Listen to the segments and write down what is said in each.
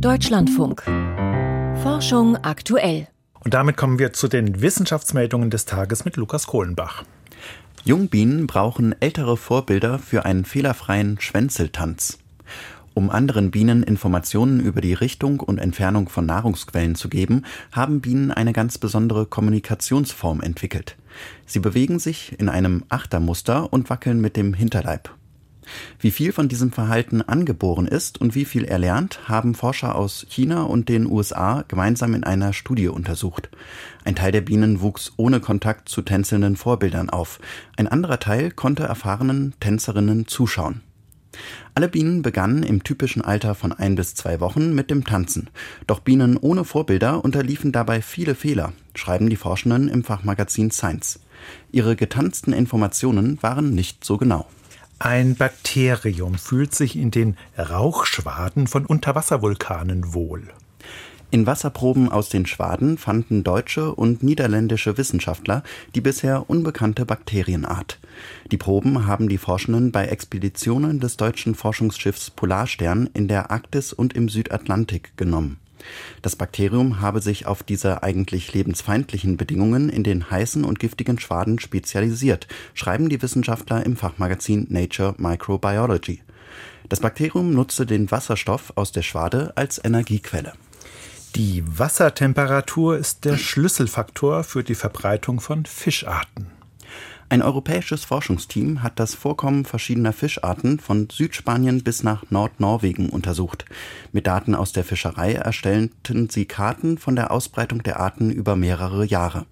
Deutschlandfunk. Forschung aktuell. Und damit kommen wir zu den Wissenschaftsmeldungen des Tages mit Lukas Kohlenbach. Jungbienen brauchen ältere Vorbilder für einen fehlerfreien Schwänzeltanz. Um anderen Bienen Informationen über die Richtung und Entfernung von Nahrungsquellen zu geben, haben Bienen eine ganz besondere Kommunikationsform entwickelt. Sie bewegen sich in einem Achtermuster und wackeln mit dem Hinterleib. Wie viel von diesem Verhalten angeboren ist und wie viel erlernt, haben Forscher aus China und den USA gemeinsam in einer Studie untersucht. Ein Teil der Bienen wuchs ohne Kontakt zu tänzelnden Vorbildern auf. Ein anderer Teil konnte erfahrenen Tänzerinnen zuschauen. Alle Bienen begannen im typischen Alter von ein bis zwei Wochen mit dem Tanzen. Doch Bienen ohne Vorbilder unterliefen dabei viele Fehler, schreiben die Forschenden im Fachmagazin Science. Ihre getanzten Informationen waren nicht so genau. Ein Bakterium fühlt sich in den Rauchschwaden von Unterwasservulkanen wohl. In Wasserproben aus den Schwaden fanden deutsche und niederländische Wissenschaftler die bisher unbekannte Bakterienart. Die Proben haben die Forschenden bei Expeditionen des deutschen Forschungsschiffs Polarstern in der Arktis und im Südatlantik genommen. Das Bakterium habe sich auf diese eigentlich lebensfeindlichen Bedingungen in den heißen und giftigen Schwaden spezialisiert, schreiben die Wissenschaftler im Fachmagazin Nature Microbiology. Das Bakterium nutzte den Wasserstoff aus der Schwade als Energiequelle. Die Wassertemperatur ist der Schlüsselfaktor für die Verbreitung von Fischarten. Ein europäisches Forschungsteam hat das Vorkommen verschiedener Fischarten von Südspanien bis nach Nordnorwegen untersucht. Mit Daten aus der Fischerei erstellten sie Karten von der Ausbreitung der Arten über mehrere Jahre.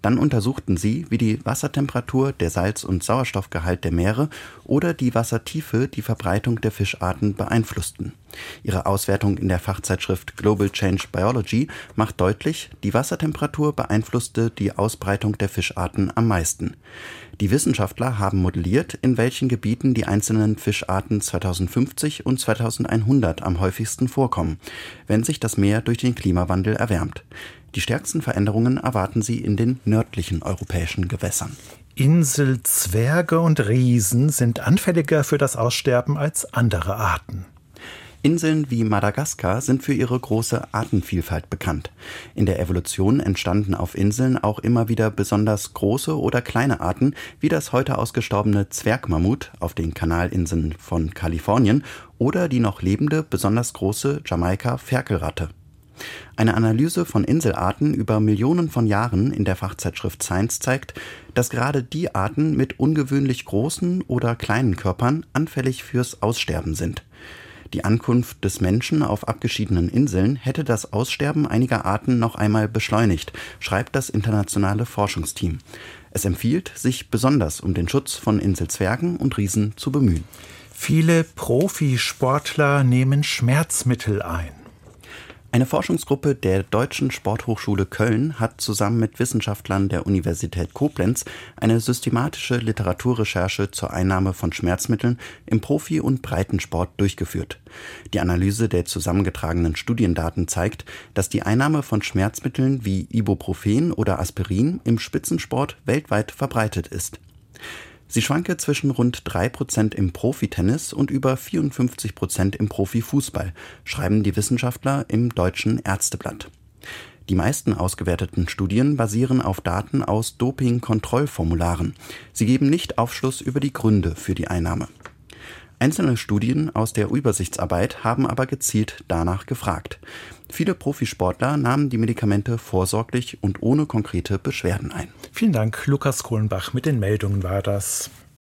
Dann untersuchten sie, wie die Wassertemperatur, der Salz- und Sauerstoffgehalt der Meere oder die Wassertiefe die Verbreitung der Fischarten beeinflussten. Ihre Auswertung in der Fachzeitschrift Global Change Biology macht deutlich, die Wassertemperatur beeinflusste die Ausbreitung der Fischarten am meisten. Die Wissenschaftler haben modelliert, in welchen Gebieten die einzelnen Fischarten 2050 und 2100 am häufigsten vorkommen, wenn sich das Meer durch den Klimawandel erwärmt. Die stärksten Veränderungen erwarten sie in den nördlichen europäischen Gewässern. Inselzwerge und Riesen sind anfälliger für das Aussterben als andere Arten. Inseln wie Madagaskar sind für ihre große Artenvielfalt bekannt. In der Evolution entstanden auf Inseln auch immer wieder besonders große oder kleine Arten, wie das heute ausgestorbene Zwergmammut auf den Kanalinseln von Kalifornien oder die noch lebende, besonders große Jamaika-Ferkelratte. Eine Analyse von Inselarten über Millionen von Jahren in der Fachzeitschrift Science zeigt, dass gerade die Arten mit ungewöhnlich großen oder kleinen Körpern anfällig fürs Aussterben sind. Die Ankunft des Menschen auf abgeschiedenen Inseln hätte das Aussterben einiger Arten noch einmal beschleunigt, schreibt das internationale Forschungsteam. Es empfiehlt, sich besonders um den Schutz von Inselzwergen und Riesen zu bemühen. Viele Profisportler nehmen Schmerzmittel ein. Eine Forschungsgruppe der Deutschen Sporthochschule Köln hat zusammen mit Wissenschaftlern der Universität Koblenz eine systematische Literaturrecherche zur Einnahme von Schmerzmitteln im Profi- und Breitensport durchgeführt. Die Analyse der zusammengetragenen Studiendaten zeigt, dass die Einnahme von Schmerzmitteln wie Ibuprofen oder Aspirin im Spitzensport weltweit verbreitet ist. Sie schwanke zwischen rund 3% im Profitennis und über 54% im Profifußball, schreiben die Wissenschaftler im Deutschen Ärzteblatt. Die meisten ausgewerteten Studien basieren auf Daten aus Doping-Kontrollformularen. Sie geben nicht Aufschluss über die Gründe für die Einnahme. Einzelne Studien aus der Übersichtsarbeit haben aber gezielt danach gefragt. Viele Profisportler nahmen die Medikamente vorsorglich und ohne konkrete Beschwerden ein. Vielen Dank, Lukas Kohlenbach. Mit den Meldungen war das.